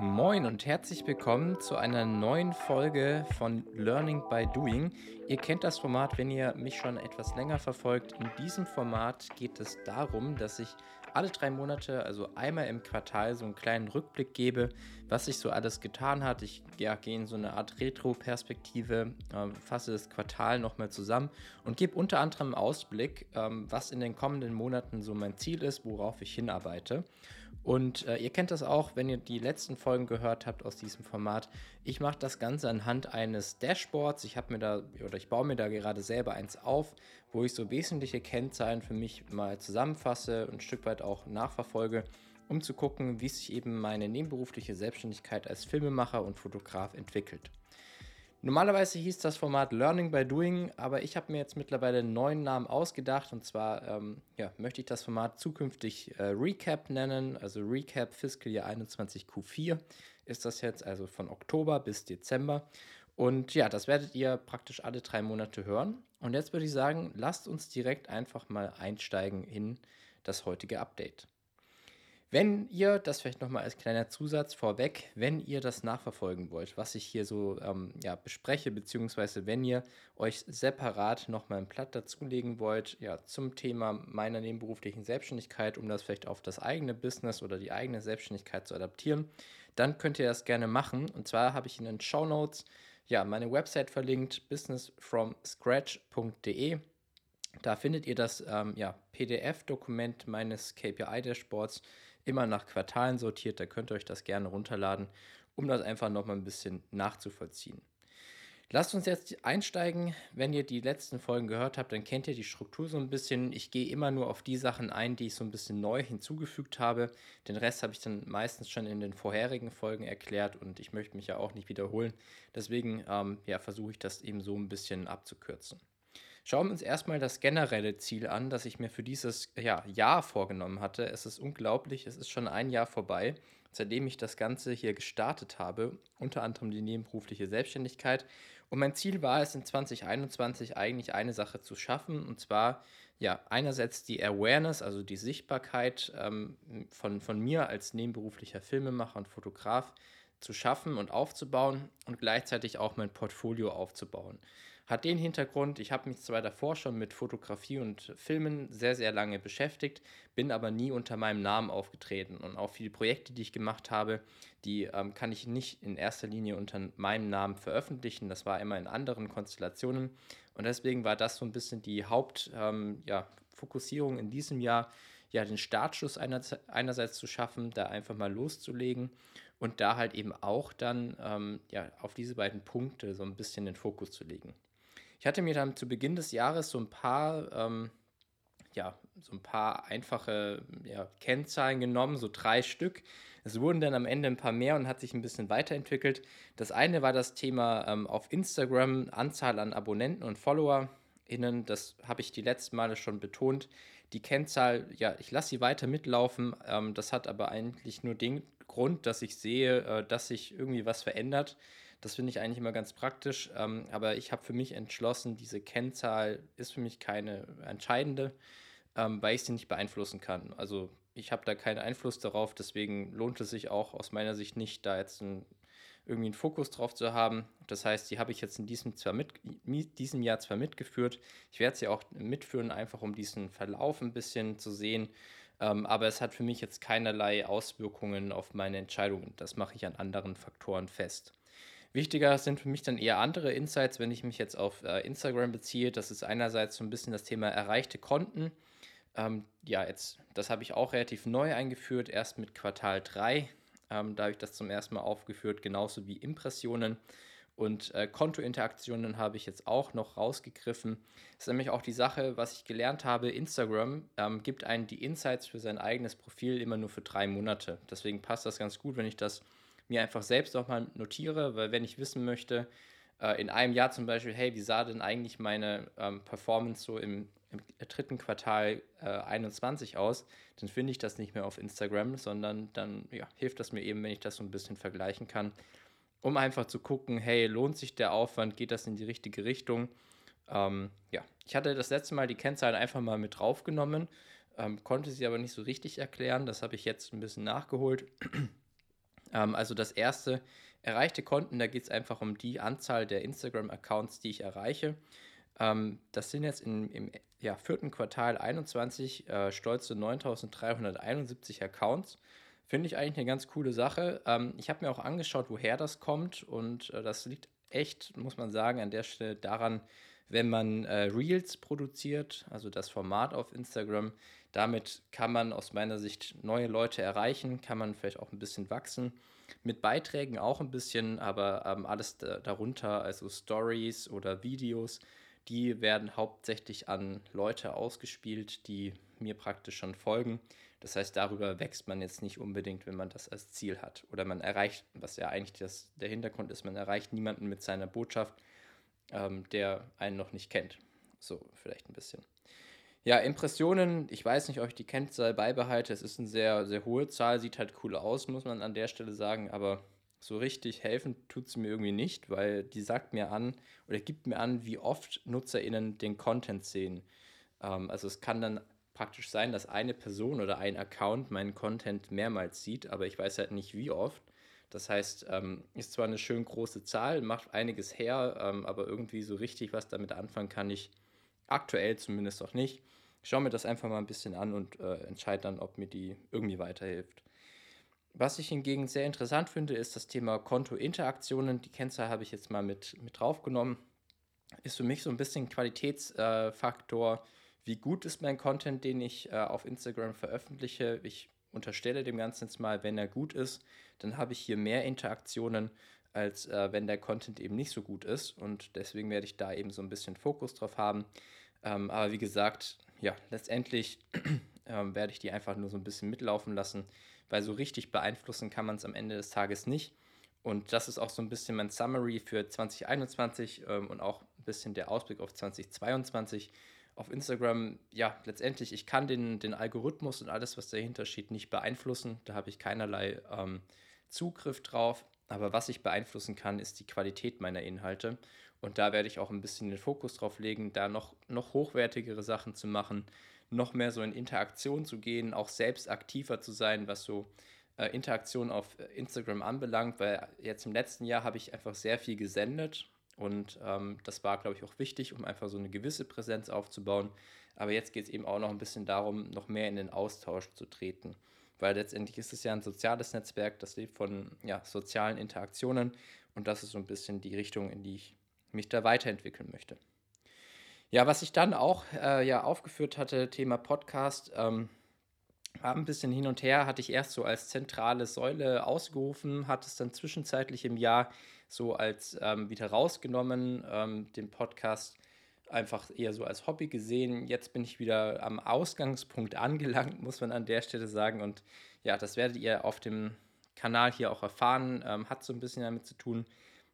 Moin und herzlich willkommen zu einer neuen Folge von Learning by Doing. Ihr kennt das Format, wenn ihr mich schon etwas länger verfolgt. In diesem Format geht es darum, dass ich alle drei Monate, also einmal im Quartal, so einen kleinen Rückblick gebe, was sich so alles getan hat. Ich ja, gehe in so eine Art Retro-Perspektive, äh, fasse das Quartal nochmal zusammen und gebe unter anderem Ausblick, ähm, was in den kommenden Monaten so mein Ziel ist, worauf ich hinarbeite. Und äh, ihr kennt das auch, wenn ihr die letzten Folgen gehört habt aus diesem Format. Ich mache das Ganze anhand eines Dashboards. Ich habe mir da oder ich baue mir da gerade selber eins auf, wo ich so wesentliche Kennzahlen für mich mal zusammenfasse und ein Stück weit auch nachverfolge, um zu gucken, wie sich eben meine nebenberufliche Selbstständigkeit als Filmemacher und Fotograf entwickelt. Normalerweise hieß das Format Learning by Doing, aber ich habe mir jetzt mittlerweile einen neuen Namen ausgedacht und zwar ähm, ja, möchte ich das Format zukünftig äh, Recap nennen, also Recap Fiscal Year 21 Q4 ist das jetzt, also von Oktober bis Dezember. Und ja, das werdet ihr praktisch alle drei Monate hören. Und jetzt würde ich sagen, lasst uns direkt einfach mal einsteigen in das heutige Update. Wenn ihr, das vielleicht nochmal als kleiner Zusatz vorweg, wenn ihr das nachverfolgen wollt, was ich hier so ähm, ja, bespreche, beziehungsweise wenn ihr euch separat nochmal ein Blatt dazulegen wollt, ja, zum Thema meiner nebenberuflichen Selbstständigkeit, um das vielleicht auf das eigene Business oder die eigene Selbstständigkeit zu adaptieren, dann könnt ihr das gerne machen. Und zwar habe ich in den Show Notes ja, meine Website verlinkt, businessfromscratch.de. Da findet ihr das ähm, ja, PDF-Dokument meines KPI-Dashboards immer nach Quartalen sortiert. Da könnt ihr euch das gerne runterladen, um das einfach nochmal ein bisschen nachzuvollziehen. Lasst uns jetzt einsteigen. Wenn ihr die letzten Folgen gehört habt, dann kennt ihr die Struktur so ein bisschen. Ich gehe immer nur auf die Sachen ein, die ich so ein bisschen neu hinzugefügt habe. Den Rest habe ich dann meistens schon in den vorherigen Folgen erklärt und ich möchte mich ja auch nicht wiederholen. Deswegen ähm, ja, versuche ich das eben so ein bisschen abzukürzen. Schauen wir uns erstmal das generelle Ziel an, das ich mir für dieses ja, Jahr vorgenommen hatte. Es ist unglaublich, es ist schon ein Jahr vorbei, seitdem ich das Ganze hier gestartet habe, unter anderem die nebenberufliche Selbstständigkeit. Und mein Ziel war es in 2021 eigentlich eine Sache zu schaffen, und zwar ja einerseits die Awareness, also die Sichtbarkeit ähm, von, von mir als nebenberuflicher Filmemacher und Fotograf zu schaffen und aufzubauen und gleichzeitig auch mein Portfolio aufzubauen. Hat den Hintergrund, ich habe mich zwar davor schon mit Fotografie und Filmen sehr, sehr lange beschäftigt, bin aber nie unter meinem Namen aufgetreten. Und auch viele Projekte, die ich gemacht habe, die ähm, kann ich nicht in erster Linie unter meinem Namen veröffentlichen. Das war immer in anderen Konstellationen. Und deswegen war das so ein bisschen die Hauptfokussierung ähm, ja, in diesem Jahr, ja, den Startschuss einerseits zu schaffen, da einfach mal loszulegen und da halt eben auch dann ähm, ja, auf diese beiden Punkte so ein bisschen den Fokus zu legen. Ich hatte mir dann zu Beginn des Jahres so ein paar, ähm, ja, so ein paar einfache ja, Kennzahlen genommen, so drei Stück. Es wurden dann am Ende ein paar mehr und hat sich ein bisschen weiterentwickelt. Das eine war das Thema ähm, auf Instagram, Anzahl an Abonnenten und FollowerInnen. Das habe ich die letzten Male schon betont. Die Kennzahl, ja, ich lasse sie weiter mitlaufen. Ähm, das hat aber eigentlich nur den Grund, dass ich sehe, äh, dass sich irgendwie was verändert. Das finde ich eigentlich immer ganz praktisch. Ähm, aber ich habe für mich entschlossen, diese Kennzahl ist für mich keine entscheidende, ähm, weil ich sie nicht beeinflussen kann. Also ich habe da keinen Einfluss darauf, deswegen lohnt es sich auch aus meiner Sicht nicht, da jetzt ein, irgendwie einen Fokus drauf zu haben. Das heißt, die habe ich jetzt in diesem, zwar mit, diesem Jahr zwar mitgeführt, ich werde sie auch mitführen, einfach um diesen Verlauf ein bisschen zu sehen. Ähm, aber es hat für mich jetzt keinerlei Auswirkungen auf meine Entscheidungen. Das mache ich an anderen Faktoren fest. Wichtiger sind für mich dann eher andere Insights, wenn ich mich jetzt auf äh, Instagram beziehe. Das ist einerseits so ein bisschen das Thema erreichte Konten. Ähm, ja, jetzt, das habe ich auch relativ neu eingeführt, erst mit Quartal 3. Ähm, da habe ich das zum ersten Mal aufgeführt, genauso wie Impressionen. Und äh, Kontointeraktionen habe ich jetzt auch noch rausgegriffen. Das ist nämlich auch die Sache, was ich gelernt habe. Instagram ähm, gibt einen die Insights für sein eigenes Profil immer nur für drei Monate. Deswegen passt das ganz gut, wenn ich das mir einfach selbst auch mal notiere, weil wenn ich wissen möchte, äh, in einem Jahr zum Beispiel, hey, wie sah denn eigentlich meine ähm, Performance so im, im dritten Quartal äh, 21 aus, dann finde ich das nicht mehr auf Instagram, sondern dann ja, hilft das mir eben, wenn ich das so ein bisschen vergleichen kann, um einfach zu gucken, hey, lohnt sich der Aufwand, geht das in die richtige Richtung? Ähm, ja, ich hatte das letzte Mal die Kennzahlen einfach mal mit draufgenommen, ähm, konnte sie aber nicht so richtig erklären, das habe ich jetzt ein bisschen nachgeholt. Ähm, also das erste, erreichte Konten, da geht es einfach um die Anzahl der Instagram-Accounts, die ich erreiche. Ähm, das sind jetzt in, im ja, vierten Quartal 21 äh, stolze 9371 Accounts. Finde ich eigentlich eine ganz coole Sache. Ähm, ich habe mir auch angeschaut, woher das kommt und äh, das liegt echt, muss man sagen, an der Stelle daran, wenn man äh, Reels produziert, also das Format auf Instagram. Damit kann man aus meiner Sicht neue Leute erreichen, kann man vielleicht auch ein bisschen wachsen. Mit Beiträgen auch ein bisschen, aber ähm, alles da, darunter, also Stories oder Videos, die werden hauptsächlich an Leute ausgespielt, die mir praktisch schon folgen. Das heißt, darüber wächst man jetzt nicht unbedingt, wenn man das als Ziel hat. Oder man erreicht, was ja eigentlich das, der Hintergrund ist, man erreicht niemanden mit seiner Botschaft, ähm, der einen noch nicht kennt. So, vielleicht ein bisschen. Ja, Impressionen, ich weiß nicht, ob ich die Kennzahl beibehalte. Es ist eine sehr, sehr hohe Zahl, sieht halt cool aus, muss man an der Stelle sagen, aber so richtig helfen tut es mir irgendwie nicht, weil die sagt mir an oder gibt mir an, wie oft NutzerInnen den Content sehen. Ähm, also es kann dann praktisch sein, dass eine Person oder ein Account meinen Content mehrmals sieht, aber ich weiß halt nicht wie oft. Das heißt, ähm, ist zwar eine schön große Zahl, macht einiges her, ähm, aber irgendwie so richtig was damit anfangen kann ich aktuell zumindest noch nicht. Ich schaue mir das einfach mal ein bisschen an und äh, entscheide dann, ob mir die irgendwie weiterhilft. Was ich hingegen sehr interessant finde, ist das Thema Kontointeraktionen. Die Kennzahl habe ich jetzt mal mit, mit draufgenommen. Ist für mich so ein bisschen Qualitätsfaktor. Äh, wie gut ist mein Content, den ich äh, auf Instagram veröffentliche? Ich unterstelle dem Ganzen jetzt mal, wenn er gut ist, dann habe ich hier mehr Interaktionen, als äh, wenn der Content eben nicht so gut ist. Und deswegen werde ich da eben so ein bisschen Fokus drauf haben. Ähm, aber wie gesagt, ja, letztendlich ähm, werde ich die einfach nur so ein bisschen mitlaufen lassen weil so richtig beeinflussen kann man es am Ende des Tages nicht. Und das ist auch so ein bisschen mein Summary für 2021 ähm, und auch ein bisschen der Ausblick auf 2022 auf Instagram. Ja, letztendlich, ich kann den, den Algorithmus und alles, was dahinter steht, nicht beeinflussen. Da habe ich keinerlei ähm, Zugriff drauf. Aber was ich beeinflussen kann, ist die Qualität meiner Inhalte. Und da werde ich auch ein bisschen den Fokus drauf legen, da noch, noch hochwertigere Sachen zu machen, noch mehr so in Interaktion zu gehen, auch selbst aktiver zu sein, was so äh, Interaktion auf äh, Instagram anbelangt, weil jetzt im letzten Jahr habe ich einfach sehr viel gesendet und ähm, das war, glaube ich, auch wichtig, um einfach so eine gewisse Präsenz aufzubauen. Aber jetzt geht es eben auch noch ein bisschen darum, noch mehr in den Austausch zu treten. Weil letztendlich ist es ja ein soziales Netzwerk, das lebt von ja, sozialen Interaktionen und das ist so ein bisschen die Richtung, in die ich mich da weiterentwickeln möchte. Ja, was ich dann auch äh, ja aufgeführt hatte, Thema Podcast, ähm, war ein bisschen hin und her, hatte ich erst so als zentrale Säule ausgerufen, hatte es dann zwischenzeitlich im Jahr so als ähm, wieder rausgenommen, ähm, den Podcast einfach eher so als Hobby gesehen. Jetzt bin ich wieder am Ausgangspunkt angelangt, muss man an der Stelle sagen. Und ja, das werdet ihr auf dem Kanal hier auch erfahren. Ähm, hat so ein bisschen damit zu tun,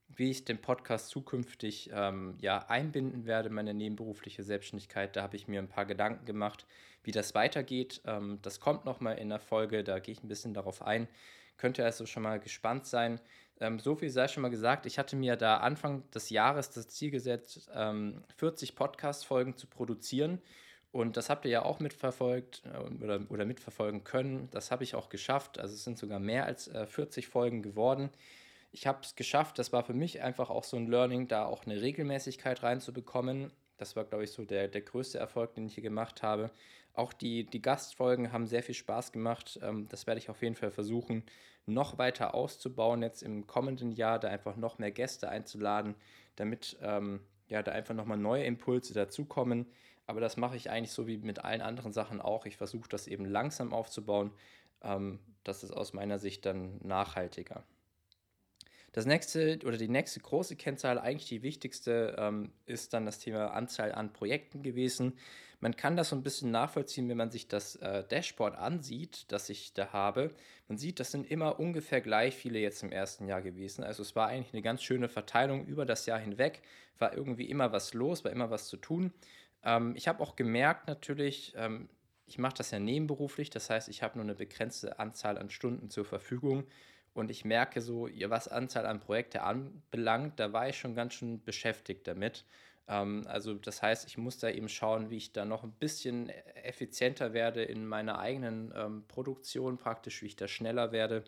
wie ich den Podcast zukünftig ähm, ja, einbinden werde, meine nebenberufliche Selbstständigkeit. Da habe ich mir ein paar Gedanken gemacht, wie das weitergeht. Ähm, das kommt nochmal in der Folge, da gehe ich ein bisschen darauf ein. Könnt ihr also schon mal gespannt sein. Ähm, so viel sei schon mal gesagt. Ich hatte mir da Anfang des Jahres das Ziel gesetzt, 40 ähm, Podcast-Folgen zu produzieren. Und das habt ihr ja auch mitverfolgt äh, oder, oder mitverfolgen können. Das habe ich auch geschafft. Also es sind sogar mehr als äh, 40 Folgen geworden ich habe es geschafft. Das war für mich einfach auch so ein Learning, da auch eine Regelmäßigkeit reinzubekommen. Das war, glaube ich, so der, der größte Erfolg, den ich hier gemacht habe. Auch die, die Gastfolgen haben sehr viel Spaß gemacht. Ähm, das werde ich auf jeden Fall versuchen, noch weiter auszubauen, jetzt im kommenden Jahr, da einfach noch mehr Gäste einzuladen, damit ähm, ja, da einfach nochmal neue Impulse dazukommen. Aber das mache ich eigentlich so wie mit allen anderen Sachen auch. Ich versuche das eben langsam aufzubauen. Ähm, das ist aus meiner Sicht dann nachhaltiger. Das nächste oder die nächste große Kennzahl, eigentlich die wichtigste, ähm, ist dann das Thema Anzahl an Projekten gewesen. Man kann das so ein bisschen nachvollziehen, wenn man sich das äh, Dashboard ansieht, das ich da habe. Man sieht, das sind immer ungefähr gleich viele jetzt im ersten Jahr gewesen. Also es war eigentlich eine ganz schöne Verteilung über das Jahr hinweg. War irgendwie immer was los, war immer was zu tun. Ähm, ich habe auch gemerkt natürlich, ähm, ich mache das ja nebenberuflich, das heißt, ich habe nur eine begrenzte Anzahl an Stunden zur Verfügung. Und ich merke so, was Anzahl an Projekte anbelangt, da war ich schon ganz schön beschäftigt damit. Ähm, also das heißt, ich muss da eben schauen, wie ich da noch ein bisschen effizienter werde in meiner eigenen ähm, Produktion, praktisch wie ich da schneller werde.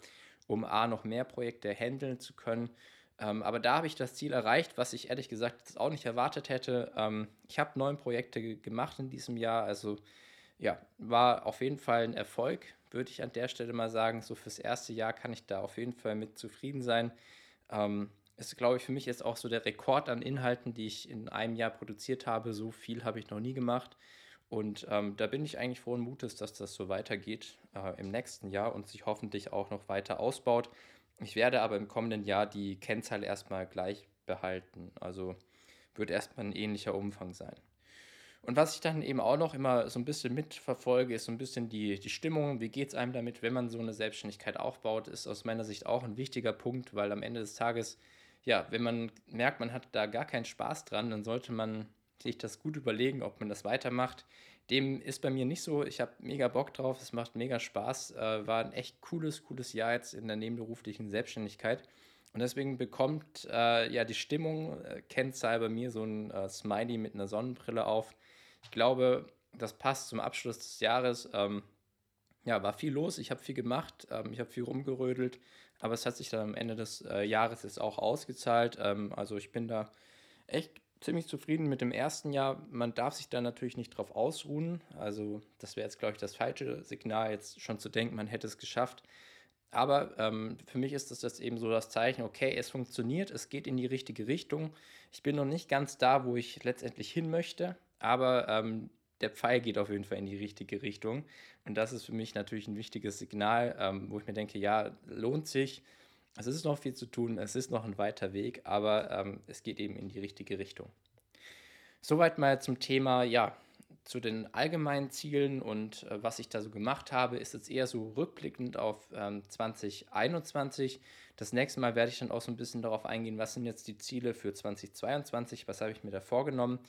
um A, noch mehr Projekte handeln zu können. Ähm, aber da habe ich das Ziel erreicht, was ich ehrlich gesagt auch nicht erwartet hätte. Ich habe neun Projekte gemacht in diesem Jahr, also ja, war auf jeden Fall ein Erfolg, würde ich an der Stelle mal sagen. So fürs erste Jahr kann ich da auf jeden Fall mit zufrieden sein. Ähm, ist, glaube ich, für mich jetzt auch so der Rekord an Inhalten, die ich in einem Jahr produziert habe. So viel habe ich noch nie gemacht. Und ähm, da bin ich eigentlich frohen Mutes, dass das so weitergeht äh, im nächsten Jahr und sich hoffentlich auch noch weiter ausbaut. Ich werde aber im kommenden Jahr die Kennzahl erstmal gleich behalten. Also wird erstmal ein ähnlicher Umfang sein. Und was ich dann eben auch noch immer so ein bisschen mitverfolge, ist so ein bisschen die, die Stimmung. Wie geht es einem damit, wenn man so eine Selbstständigkeit aufbaut, ist aus meiner Sicht auch ein wichtiger Punkt, weil am Ende des Tages, ja, wenn man merkt, man hat da gar keinen Spaß dran, dann sollte man sich das gut überlegen, ob man das weitermacht. Dem ist bei mir nicht so. Ich habe mega Bock drauf, es macht mega Spaß. Äh, war ein echt cooles, cooles Jahr jetzt in der nebenberuflichen Selbstständigkeit. Und deswegen bekommt äh, ja die Stimmung, äh, Kennzahl bei mir so ein äh, Smiley mit einer Sonnenbrille auf. Ich glaube, das passt zum Abschluss des Jahres. Ähm, ja, war viel los, ich habe viel gemacht, ähm, ich habe viel rumgerödelt, aber es hat sich dann am Ende des äh, Jahres jetzt auch ausgezahlt. Ähm, also ich bin da echt ziemlich zufrieden mit dem ersten Jahr. Man darf sich da natürlich nicht drauf ausruhen. Also das wäre jetzt, glaube ich, das falsche Signal, jetzt schon zu denken, man hätte es geschafft. Aber ähm, für mich ist das jetzt eben so das Zeichen, okay, es funktioniert, es geht in die richtige Richtung. Ich bin noch nicht ganz da, wo ich letztendlich hin möchte, aber ähm, der Pfeil geht auf jeden Fall in die richtige Richtung. Und das ist für mich natürlich ein wichtiges Signal, ähm, wo ich mir denke, ja, lohnt sich. Es ist noch viel zu tun, es ist noch ein weiter Weg, aber ähm, es geht eben in die richtige Richtung. Soweit mal zum Thema, ja, zu den allgemeinen Zielen und äh, was ich da so gemacht habe, ist jetzt eher so rückblickend auf ähm, 2021. Das nächste Mal werde ich dann auch so ein bisschen darauf eingehen, was sind jetzt die Ziele für 2022, was habe ich mir da vorgenommen.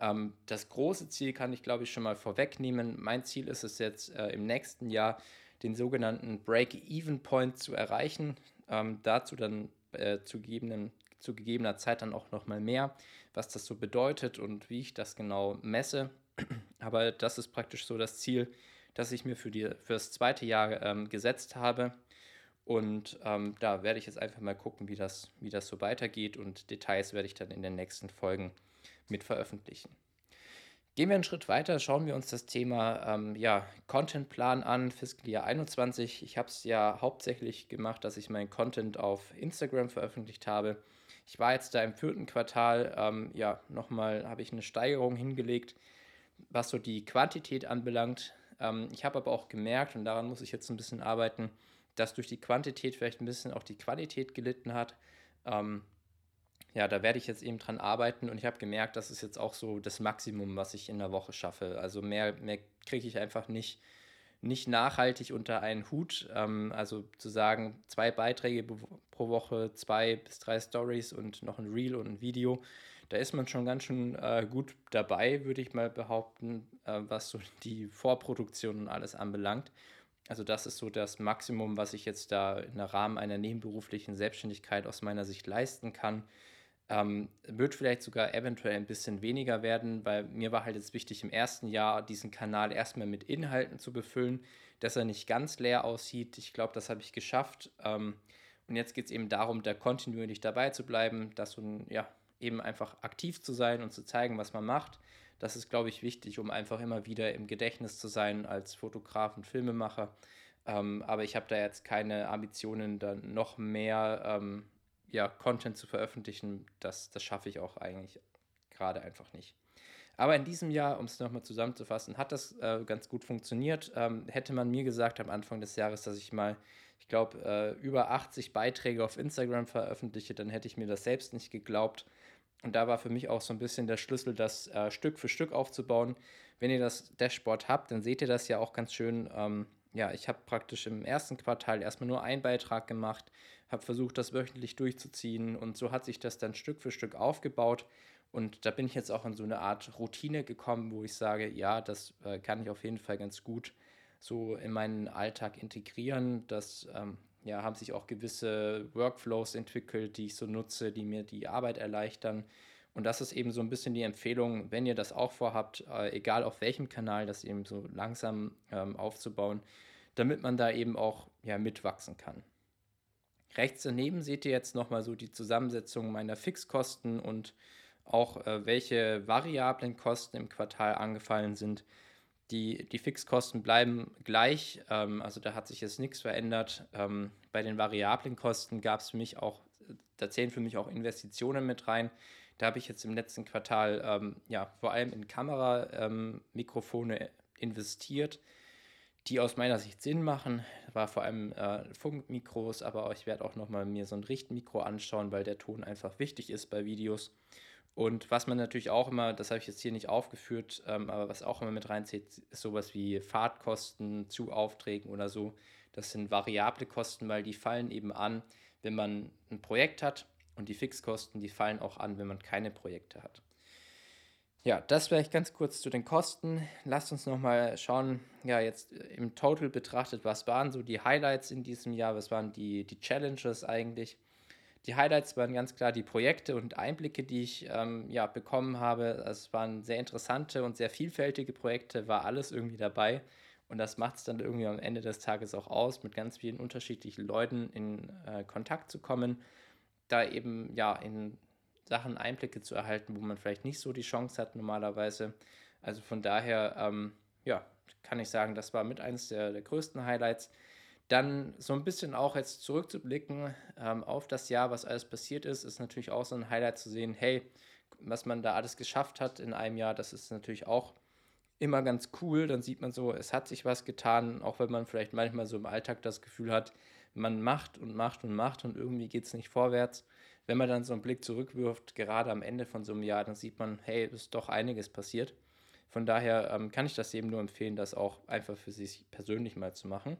Ähm, das große Ziel kann ich, glaube ich, schon mal vorwegnehmen. Mein Ziel ist es jetzt äh, im nächsten Jahr, den sogenannten Break-Even-Point zu erreichen. Ähm, dazu dann äh, zu, gegebenen, zu gegebener Zeit dann auch nochmal mehr, was das so bedeutet und wie ich das genau messe. Aber das ist praktisch so das Ziel, das ich mir für, die, für das zweite Jahr ähm, gesetzt habe. Und ähm, da werde ich jetzt einfach mal gucken, wie das, wie das so weitergeht. Und Details werde ich dann in den nächsten Folgen mit veröffentlichen. Gehen wir einen Schritt weiter, schauen wir uns das Thema ähm, ja, Contentplan an, Fiscal Year 21. Ich habe es ja hauptsächlich gemacht, dass ich meinen Content auf Instagram veröffentlicht habe. Ich war jetzt da im vierten Quartal, ähm, ja, nochmal habe ich eine Steigerung hingelegt was so die Quantität anbelangt. Ähm, ich habe aber auch gemerkt, und daran muss ich jetzt ein bisschen arbeiten, dass durch die Quantität vielleicht ein bisschen auch die Qualität gelitten hat. Ähm, ja, da werde ich jetzt eben dran arbeiten und ich habe gemerkt, das ist jetzt auch so das Maximum, was ich in der Woche schaffe. Also mehr, mehr kriege ich einfach nicht, nicht nachhaltig unter einen Hut. Ähm, also zu sagen, zwei Beiträge pro Woche, zwei bis drei Stories und noch ein Reel und ein Video da ist man schon ganz schön äh, gut dabei, würde ich mal behaupten, äh, was so die Vorproduktion und alles anbelangt. Also das ist so das Maximum, was ich jetzt da im Rahmen einer nebenberuflichen Selbstständigkeit aus meiner Sicht leisten kann. Ähm, wird vielleicht sogar eventuell ein bisschen weniger werden, weil mir war halt jetzt wichtig, im ersten Jahr diesen Kanal erstmal mit Inhalten zu befüllen, dass er nicht ganz leer aussieht. Ich glaube, das habe ich geschafft. Ähm, und jetzt geht es eben darum, da kontinuierlich dabei zu bleiben, dass so ein, ja, eben einfach aktiv zu sein und zu zeigen, was man macht. Das ist, glaube ich, wichtig, um einfach immer wieder im Gedächtnis zu sein als Fotograf und Filmemacher. Ähm, aber ich habe da jetzt keine Ambitionen, dann noch mehr ähm, ja, Content zu veröffentlichen. Das, das schaffe ich auch eigentlich gerade einfach nicht. Aber in diesem Jahr, um es nochmal zusammenzufassen, hat das äh, ganz gut funktioniert. Ähm, hätte man mir gesagt am Anfang des Jahres, dass ich mal, ich glaube, äh, über 80 Beiträge auf Instagram veröffentliche, dann hätte ich mir das selbst nicht geglaubt. Und da war für mich auch so ein bisschen der Schlüssel, das äh, Stück für Stück aufzubauen. Wenn ihr das Dashboard habt, dann seht ihr das ja auch ganz schön. Ähm, ja, ich habe praktisch im ersten Quartal erstmal nur einen Beitrag gemacht, habe versucht, das wöchentlich durchzuziehen und so hat sich das dann Stück für Stück aufgebaut. Und da bin ich jetzt auch in so eine Art Routine gekommen, wo ich sage, ja, das äh, kann ich auf jeden Fall ganz gut so in meinen Alltag integrieren. Das ähm, ja, haben sich auch gewisse Workflows entwickelt, die ich so nutze, die mir die Arbeit erleichtern. Und das ist eben so ein bisschen die Empfehlung, wenn ihr das auch vorhabt, äh, egal auf welchem Kanal, das eben so langsam ähm, aufzubauen, damit man da eben auch ja, mitwachsen kann. Rechts daneben seht ihr jetzt nochmal so die Zusammensetzung meiner Fixkosten und auch äh, welche variablen Kosten im Quartal angefallen sind. Die, die Fixkosten bleiben gleich, ähm, also da hat sich jetzt nichts verändert. Ähm, bei den variablen Kosten gab es für mich auch, da zählen für mich auch Investitionen mit rein. Da habe ich jetzt im letzten Quartal ähm, ja vor allem in Kameramikrofone ähm, investiert, die aus meiner Sicht Sinn machen. War vor allem äh, Funkmikros, aber ich werde auch nochmal mir so ein Richtmikro anschauen, weil der Ton einfach wichtig ist bei Videos. Und was man natürlich auch immer, das habe ich jetzt hier nicht aufgeführt, ähm, aber was auch immer mit reinzieht, ist sowas wie Fahrtkosten zu Aufträgen oder so. Das sind variable Kosten, weil die fallen eben an, wenn man ein Projekt hat und die Fixkosten, die fallen auch an, wenn man keine Projekte hat. Ja, das vielleicht ganz kurz zu den Kosten. Lasst uns nochmal schauen, ja, jetzt im Total betrachtet, was waren so die Highlights in diesem Jahr, was waren die, die Challenges eigentlich. Die Highlights waren ganz klar die Projekte und Einblicke, die ich ähm, ja, bekommen habe. Es waren sehr interessante und sehr vielfältige Projekte, war alles irgendwie dabei. Und das macht es dann irgendwie am Ende des Tages auch aus, mit ganz vielen unterschiedlichen Leuten in äh, Kontakt zu kommen, da eben ja in Sachen Einblicke zu erhalten, wo man vielleicht nicht so die Chance hat normalerweise. Also von daher, ähm, ja, kann ich sagen, das war mit eines der, der größten Highlights. Dann so ein bisschen auch jetzt zurückzublicken ähm, auf das Jahr, was alles passiert ist, ist natürlich auch so ein Highlight zu sehen, hey, was man da alles geschafft hat in einem Jahr, das ist natürlich auch immer ganz cool. Dann sieht man so, es hat sich was getan, auch wenn man vielleicht manchmal so im Alltag das Gefühl hat, man macht und macht und macht und irgendwie geht es nicht vorwärts. Wenn man dann so einen Blick zurückwirft, gerade am Ende von so einem Jahr, dann sieht man, hey, es ist doch einiges passiert. Von daher ähm, kann ich das eben nur empfehlen, das auch einfach für sich persönlich mal zu machen.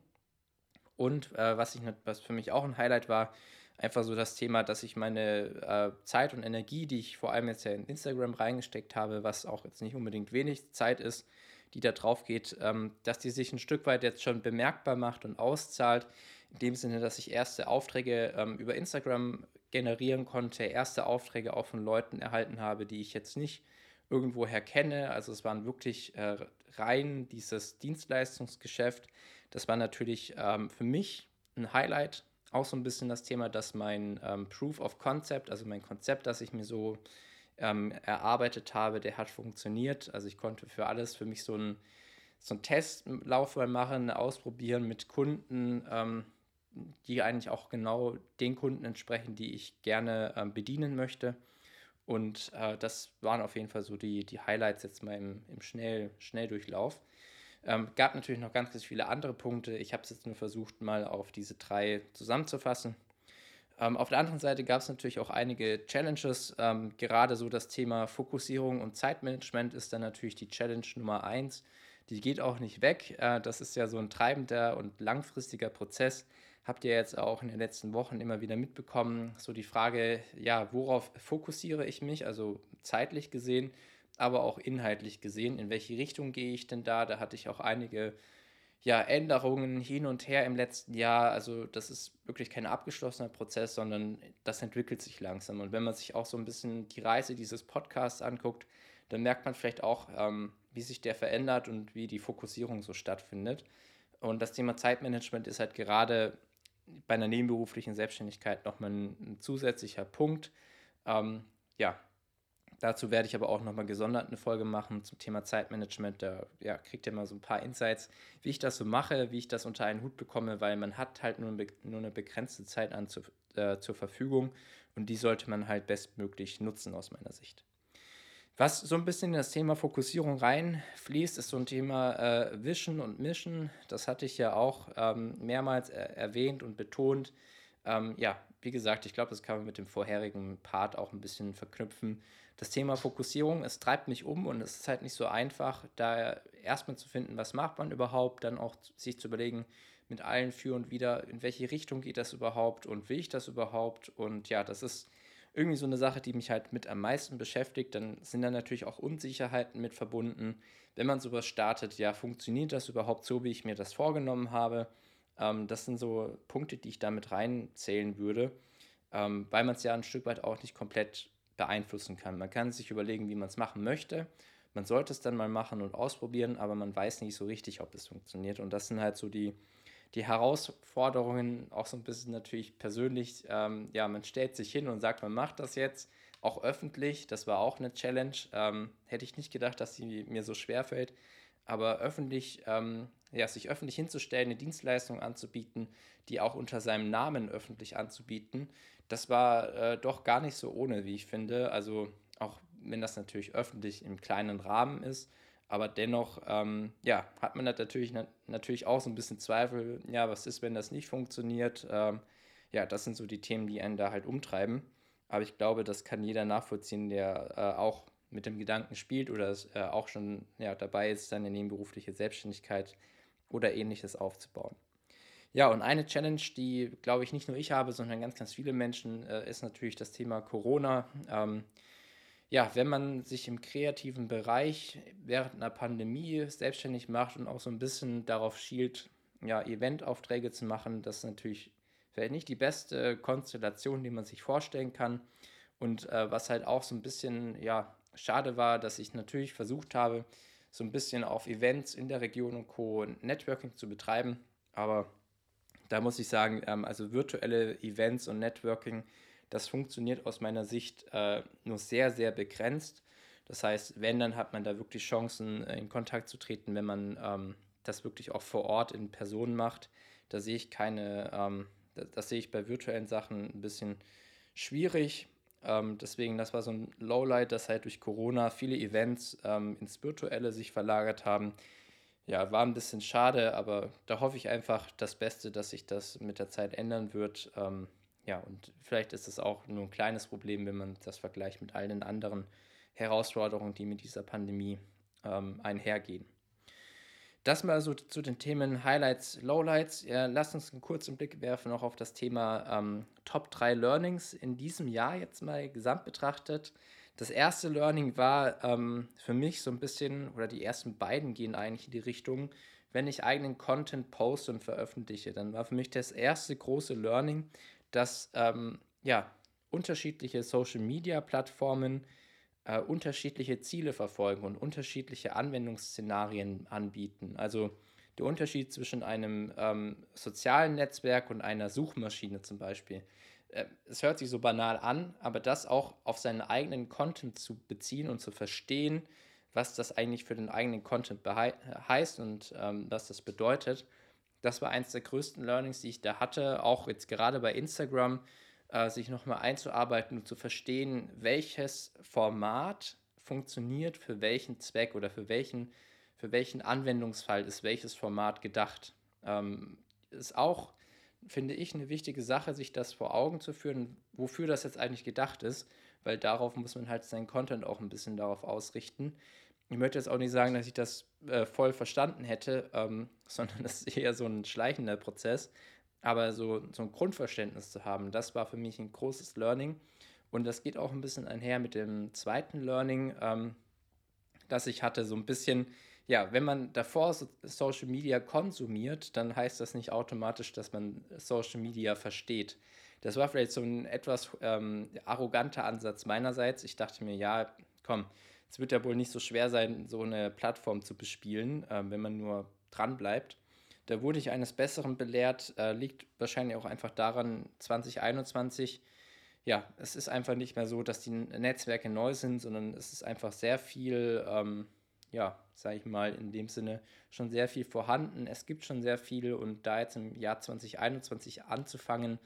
Und äh, was, ich, was für mich auch ein Highlight war, einfach so das Thema, dass ich meine äh, Zeit und Energie, die ich vor allem jetzt ja in Instagram reingesteckt habe, was auch jetzt nicht unbedingt wenig Zeit ist, die da drauf geht, ähm, dass die sich ein Stück weit jetzt schon bemerkbar macht und auszahlt. In dem Sinne, dass ich erste Aufträge ähm, über Instagram generieren konnte, erste Aufträge auch von Leuten erhalten habe, die ich jetzt nicht irgendwoher kenne. Also es waren wirklich äh, rein dieses Dienstleistungsgeschäft das war natürlich ähm, für mich ein Highlight. Auch so ein bisschen das Thema, dass mein ähm, Proof of Concept, also mein Konzept, das ich mir so ähm, erarbeitet habe, der hat funktioniert. Also ich konnte für alles für mich so einen so Testlauf mal machen, ausprobieren mit Kunden, ähm, die eigentlich auch genau den Kunden entsprechen, die ich gerne ähm, bedienen möchte. Und äh, das waren auf jeden Fall so die, die Highlights jetzt mal im, im Schnell, Schnelldurchlauf. Ähm, gab natürlich noch ganz, ganz viele andere Punkte. Ich habe es jetzt nur versucht, mal auf diese drei zusammenzufassen. Ähm, auf der anderen Seite gab es natürlich auch einige Challenges. Ähm, gerade so das Thema Fokussierung und Zeitmanagement ist dann natürlich die Challenge Nummer eins. Die geht auch nicht weg. Äh, das ist ja so ein treibender und langfristiger Prozess. Habt ihr jetzt auch in den letzten Wochen immer wieder mitbekommen. So die Frage, ja, worauf fokussiere ich mich, also zeitlich gesehen aber auch inhaltlich gesehen, in welche Richtung gehe ich denn da? Da hatte ich auch einige ja, Änderungen hin und her im letzten Jahr. Also das ist wirklich kein abgeschlossener Prozess, sondern das entwickelt sich langsam. Und wenn man sich auch so ein bisschen die Reise dieses Podcasts anguckt, dann merkt man vielleicht auch, ähm, wie sich der verändert und wie die Fokussierung so stattfindet. Und das Thema Zeitmanagement ist halt gerade bei einer nebenberuflichen Selbstständigkeit nochmal ein, ein zusätzlicher Punkt. Ähm, ja, Dazu werde ich aber auch nochmal gesondert eine Folge machen zum Thema Zeitmanagement. Da ja, kriegt ihr mal so ein paar Insights, wie ich das so mache, wie ich das unter einen Hut bekomme, weil man hat halt nur, nur eine begrenzte Zeit an zu, äh, zur Verfügung und die sollte man halt bestmöglich nutzen aus meiner Sicht. Was so ein bisschen in das Thema Fokussierung reinfließt, ist so ein Thema äh, Vision und Mission. Das hatte ich ja auch ähm, mehrmals er erwähnt und betont. Ähm, ja, wie gesagt, ich glaube, das kann man mit dem vorherigen Part auch ein bisschen verknüpfen das Thema Fokussierung, es treibt mich um und es ist halt nicht so einfach, da erstmal zu finden, was macht man überhaupt, dann auch sich zu überlegen, mit allen für und wieder, in welche Richtung geht das überhaupt und will ich das überhaupt? Und ja, das ist irgendwie so eine Sache, die mich halt mit am meisten beschäftigt. Dann sind da natürlich auch Unsicherheiten mit verbunden. Wenn man sowas startet, ja, funktioniert das überhaupt so, wie ich mir das vorgenommen habe? Ähm, das sind so Punkte, die ich damit reinzählen würde, ähm, weil man es ja ein Stück weit auch nicht komplett beeinflussen kann. Man kann sich überlegen, wie man es machen möchte. Man sollte es dann mal machen und ausprobieren, aber man weiß nicht so richtig, ob es funktioniert. Und das sind halt so die, die Herausforderungen auch so ein bisschen natürlich persönlich, ähm, ja, man stellt sich hin und sagt, man macht das jetzt, auch öffentlich, das war auch eine Challenge. Ähm, hätte ich nicht gedacht, dass sie mir so schwer fällt, aber öffentlich, ähm, ja, sich öffentlich hinzustellen, eine Dienstleistung anzubieten, die auch unter seinem Namen öffentlich anzubieten, das war äh, doch gar nicht so ohne, wie ich finde. Also auch wenn das natürlich öffentlich im kleinen Rahmen ist, aber dennoch, ähm, ja, hat man natürlich, natürlich auch so ein bisschen Zweifel, ja, was ist, wenn das nicht funktioniert? Ähm, ja, das sind so die Themen, die einen da halt umtreiben. Aber ich glaube, das kann jeder nachvollziehen, der äh, auch mit dem Gedanken spielt oder äh, auch schon ja, dabei ist, seine nebenberufliche Selbstständigkeit oder ähnliches aufzubauen. Ja, und eine Challenge, die, glaube ich, nicht nur ich habe, sondern ganz, ganz viele Menschen, äh, ist natürlich das Thema Corona. Ähm, ja, wenn man sich im kreativen Bereich während einer Pandemie selbstständig macht und auch so ein bisschen darauf schielt, ja, Eventaufträge zu machen, das ist natürlich vielleicht nicht die beste Konstellation, die man sich vorstellen kann. Und äh, was halt auch so ein bisschen, ja, schade war, dass ich natürlich versucht habe, so ein bisschen auf Events in der Region und Co. Networking zu betreiben. Aber da muss ich sagen, ähm, also virtuelle Events und Networking das funktioniert aus meiner Sicht äh, nur sehr, sehr begrenzt. Das heißt, wenn, dann hat man da wirklich Chancen, äh, in Kontakt zu treten, wenn man ähm, das wirklich auch vor Ort in Person macht. Da sehe ich keine, ähm, das, das, sehe ich bei virtuellen Sachen ein bisschen schwierig. Ähm, deswegen, das war so ein Lowlight, dass halt durch Corona viele Events ähm, ins Virtuelle sich verlagert haben. Ja, war ein bisschen schade, aber da hoffe ich einfach das Beste, dass sich das mit der Zeit ändern wird. Ja, und vielleicht ist es auch nur ein kleines Problem, wenn man das vergleicht mit allen anderen Herausforderungen, die mit dieser Pandemie ähm, einhergehen. Das mal so zu den Themen Highlights, Lowlights. Ja, lasst uns einen kurzen Blick werfen auch auf das Thema ähm, Top 3 Learnings in diesem Jahr jetzt mal gesamt betrachtet. Das erste Learning war ähm, für mich so ein bisschen, oder die ersten beiden gehen eigentlich in die Richtung, wenn ich eigenen Content poste und veröffentliche, dann war für mich das erste große Learning, dass ähm, ja, unterschiedliche Social-Media-Plattformen äh, unterschiedliche Ziele verfolgen und unterschiedliche Anwendungsszenarien anbieten. Also der Unterschied zwischen einem ähm, sozialen Netzwerk und einer Suchmaschine zum Beispiel. Äh, es hört sich so banal an, aber das auch auf seinen eigenen Content zu beziehen und zu verstehen, was das eigentlich für den eigenen Content heißt und ähm, was das bedeutet, das war eins der größten Learnings, die ich da hatte, auch jetzt gerade bei Instagram, äh, sich nochmal einzuarbeiten und zu verstehen, welches Format funktioniert für welchen Zweck oder für welchen, für welchen Anwendungsfall ist welches Format gedacht. Ähm, ist auch, finde ich, eine wichtige Sache, sich das vor Augen zu führen, wofür das jetzt eigentlich gedacht ist, weil darauf muss man halt seinen Content auch ein bisschen darauf ausrichten ich möchte jetzt auch nicht sagen, dass ich das äh, voll verstanden hätte, ähm, sondern das ist eher so ein schleichender Prozess. Aber so, so ein Grundverständnis zu haben, das war für mich ein großes Learning. Und das geht auch ein bisschen einher mit dem zweiten Learning, ähm, das ich hatte. So ein bisschen, ja, wenn man davor so Social Media konsumiert, dann heißt das nicht automatisch, dass man Social Media versteht. Das war vielleicht so ein etwas ähm, arroganter Ansatz meinerseits. Ich dachte mir, ja, komm, es wird ja wohl nicht so schwer sein, so eine Plattform zu bespielen, äh, wenn man nur dran bleibt. Da wurde ich eines Besseren belehrt, äh, liegt wahrscheinlich auch einfach daran, 2021, ja, es ist einfach nicht mehr so, dass die Netzwerke neu sind, sondern es ist einfach sehr viel, ähm, ja, sage ich mal, in dem Sinne schon sehr viel vorhanden. Es gibt schon sehr viel und da jetzt im Jahr 2021 anzufangen,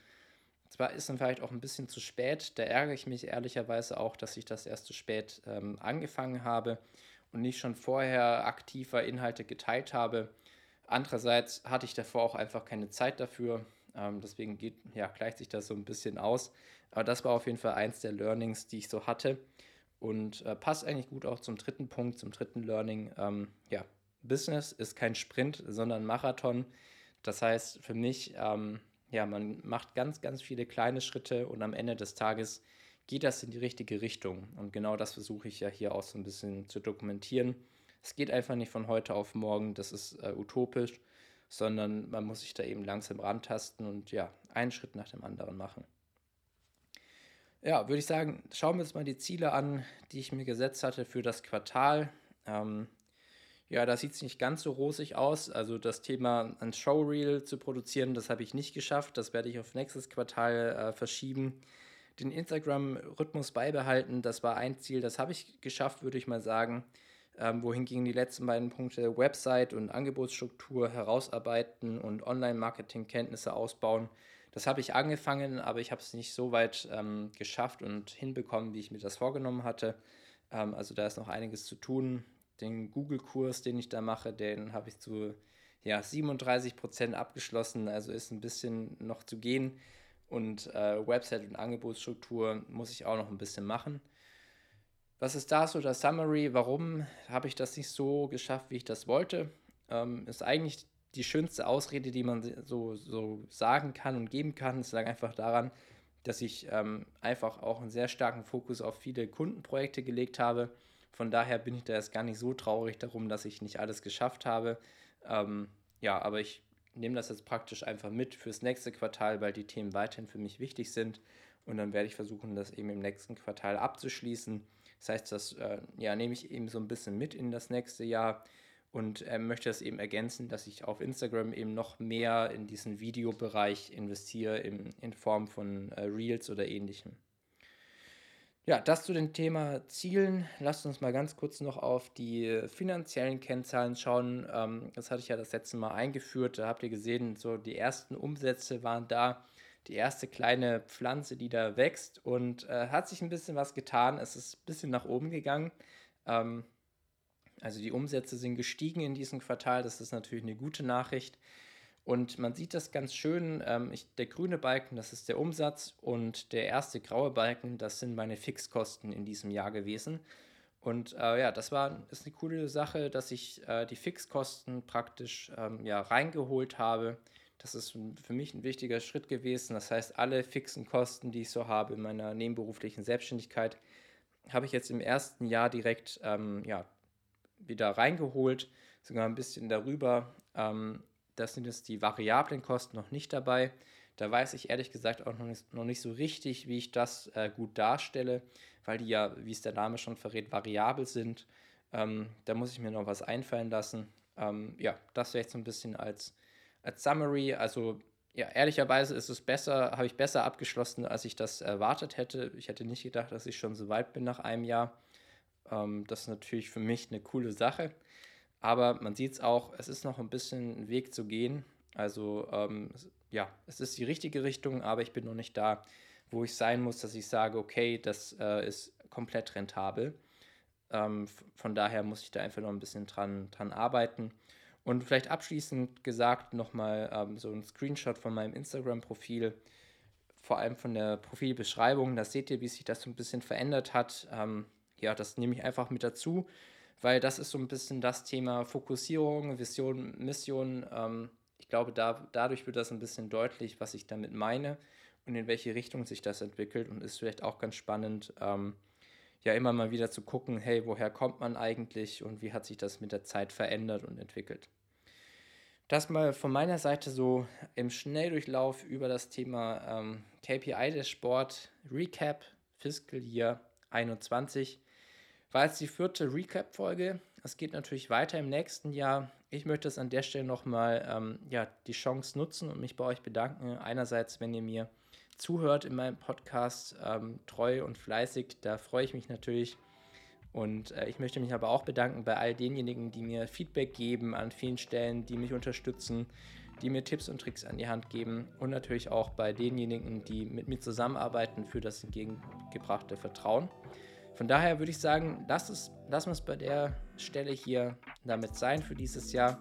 zwar ist dann vielleicht auch ein bisschen zu spät, da ärgere ich mich ehrlicherweise auch, dass ich das erst zu spät ähm, angefangen habe und nicht schon vorher aktiver Inhalte geteilt habe. Andererseits hatte ich davor auch einfach keine Zeit dafür. Ähm, deswegen geht, ja, gleicht sich das so ein bisschen aus. Aber das war auf jeden Fall eins der Learnings, die ich so hatte. Und äh, passt eigentlich gut auch zum dritten Punkt, zum dritten Learning. Ähm, ja, Business ist kein Sprint, sondern Marathon. Das heißt für mich, ähm, ja, man macht ganz, ganz viele kleine Schritte und am Ende des Tages geht das in die richtige Richtung. Und genau das versuche ich ja hier auch so ein bisschen zu dokumentieren. Es geht einfach nicht von heute auf morgen, das ist äh, utopisch, sondern man muss sich da eben langsam rantasten und ja, einen Schritt nach dem anderen machen. Ja, würde ich sagen, schauen wir uns mal die Ziele an, die ich mir gesetzt hatte für das Quartal. Ähm, ja, da sieht es nicht ganz so rosig aus. Also das Thema ein Showreel zu produzieren, das habe ich nicht geschafft. Das werde ich auf nächstes Quartal äh, verschieben. Den Instagram-Rhythmus beibehalten, das war ein Ziel, das habe ich geschafft, würde ich mal sagen. Ähm, wohin gingen die letzten beiden Punkte? Website und Angebotsstruktur herausarbeiten und Online-Marketing-Kenntnisse ausbauen. Das habe ich angefangen, aber ich habe es nicht so weit ähm, geschafft und hinbekommen, wie ich mir das vorgenommen hatte. Ähm, also da ist noch einiges zu tun. Den Google-Kurs, den ich da mache, den habe ich zu ja, 37 Prozent abgeschlossen, also ist ein bisschen noch zu gehen. Und äh, Website und Angebotsstruktur muss ich auch noch ein bisschen machen. Was ist da so das Summary? Warum habe ich das nicht so geschafft, wie ich das wollte? Ähm, ist eigentlich die schönste Ausrede, die man so, so sagen kann und geben kann. Es lag einfach daran, dass ich ähm, einfach auch einen sehr starken Fokus auf viele Kundenprojekte gelegt habe. Von daher bin ich da jetzt gar nicht so traurig darum, dass ich nicht alles geschafft habe. Ähm, ja, aber ich nehme das jetzt praktisch einfach mit fürs nächste Quartal, weil die Themen weiterhin für mich wichtig sind. Und dann werde ich versuchen, das eben im nächsten Quartal abzuschließen. Das heißt, das äh, ja, nehme ich eben so ein bisschen mit in das nächste Jahr und äh, möchte das eben ergänzen, dass ich auf Instagram eben noch mehr in diesen Videobereich investiere in, in Form von äh, Reels oder ähnlichem. Ja, das zu dem Thema Zielen. Lasst uns mal ganz kurz noch auf die finanziellen Kennzahlen schauen. Ähm, das hatte ich ja das letzte Mal eingeführt. Da habt ihr gesehen, so die ersten Umsätze waren da die erste kleine Pflanze, die da wächst und äh, hat sich ein bisschen was getan. Es ist ein bisschen nach oben gegangen. Ähm, also die Umsätze sind gestiegen in diesem Quartal. Das ist natürlich eine gute Nachricht. Und man sieht das ganz schön. Ähm, ich, der grüne Balken, das ist der Umsatz und der erste graue Balken, das sind meine Fixkosten in diesem Jahr gewesen. Und äh, ja, das war ist eine coole Sache, dass ich äh, die Fixkosten praktisch ähm, ja, reingeholt habe das ist für mich ein wichtiger Schritt gewesen. Das heißt, alle fixen Kosten, die ich so habe in meiner nebenberuflichen Selbstständigkeit, habe ich jetzt im ersten Jahr direkt ähm, ja, wieder reingeholt, sogar ein bisschen darüber. Ähm, das sind jetzt die variablen Kosten noch nicht dabei. Da weiß ich ehrlich gesagt auch noch nicht, noch nicht so richtig, wie ich das äh, gut darstelle, weil die ja, wie es der Name schon verrät, variabel sind. Ähm, da muss ich mir noch was einfallen lassen. Ähm, ja, das wäre jetzt so ein bisschen als als Summary, also ja, ehrlicherweise ist es besser, habe ich besser abgeschlossen, als ich das erwartet hätte. Ich hätte nicht gedacht, dass ich schon so weit bin nach einem Jahr. Ähm, das ist natürlich für mich eine coole Sache. Aber man sieht es auch, es ist noch ein bisschen ein Weg zu gehen. Also ähm, ja, es ist die richtige Richtung, aber ich bin noch nicht da, wo ich sein muss, dass ich sage, okay, das äh, ist komplett rentabel. Ähm, von daher muss ich da einfach noch ein bisschen dran, dran arbeiten. Und vielleicht abschließend gesagt nochmal ähm, so ein Screenshot von meinem Instagram-Profil, vor allem von der Profilbeschreibung. Da seht ihr, wie sich das so ein bisschen verändert hat. Ähm, ja, das nehme ich einfach mit dazu, weil das ist so ein bisschen das Thema Fokussierung, Vision, Mission. Ähm, ich glaube, da, dadurch wird das ein bisschen deutlich, was ich damit meine und in welche Richtung sich das entwickelt und ist vielleicht auch ganz spannend. Ähm, ja immer mal wieder zu gucken, hey, woher kommt man eigentlich und wie hat sich das mit der Zeit verändert und entwickelt. Das mal von meiner Seite so im Schnelldurchlauf über das Thema ähm, KPI des Sport Recap Fiscal Year 21. War jetzt die vierte Recap-Folge. Es geht natürlich weiter im nächsten Jahr. Ich möchte es an der Stelle nochmal ähm, ja, die Chance nutzen und mich bei euch bedanken. Einerseits, wenn ihr mir zuhört in meinem Podcast, ähm, treu und fleißig. Da freue ich mich natürlich. Und äh, ich möchte mich aber auch bedanken bei all denjenigen, die mir Feedback geben an vielen Stellen, die mich unterstützen, die mir Tipps und Tricks an die Hand geben und natürlich auch bei denjenigen, die mit mir zusammenarbeiten für das entgegengebrachte Vertrauen. Von daher würde ich sagen, lass es, lassen wir es bei der Stelle hier damit sein für dieses Jahr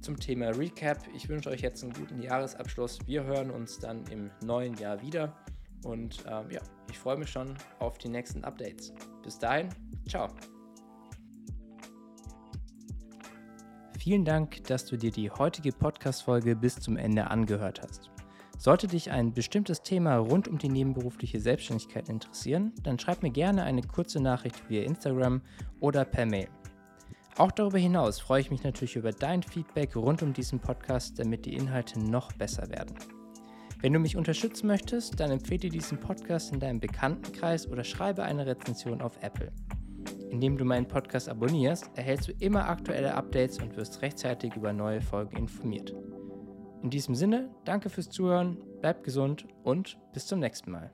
zum Thema Recap. Ich wünsche euch jetzt einen guten Jahresabschluss. Wir hören uns dann im neuen Jahr wieder. Und ähm, ja, ich freue mich schon auf die nächsten Updates. Bis dahin, ciao. Vielen Dank, dass du dir die heutige Podcast-Folge bis zum Ende angehört hast. Sollte dich ein bestimmtes Thema rund um die nebenberufliche Selbstständigkeit interessieren, dann schreib mir gerne eine kurze Nachricht via Instagram oder per Mail. Auch darüber hinaus freue ich mich natürlich über dein Feedback rund um diesen Podcast, damit die Inhalte noch besser werden. Wenn du mich unterstützen möchtest, dann empfehle diesen Podcast in deinem Bekanntenkreis oder schreibe eine Rezension auf Apple. Indem du meinen Podcast abonnierst, erhältst du immer aktuelle Updates und wirst rechtzeitig über neue Folgen informiert. In diesem Sinne, danke fürs Zuhören, bleib gesund und bis zum nächsten Mal.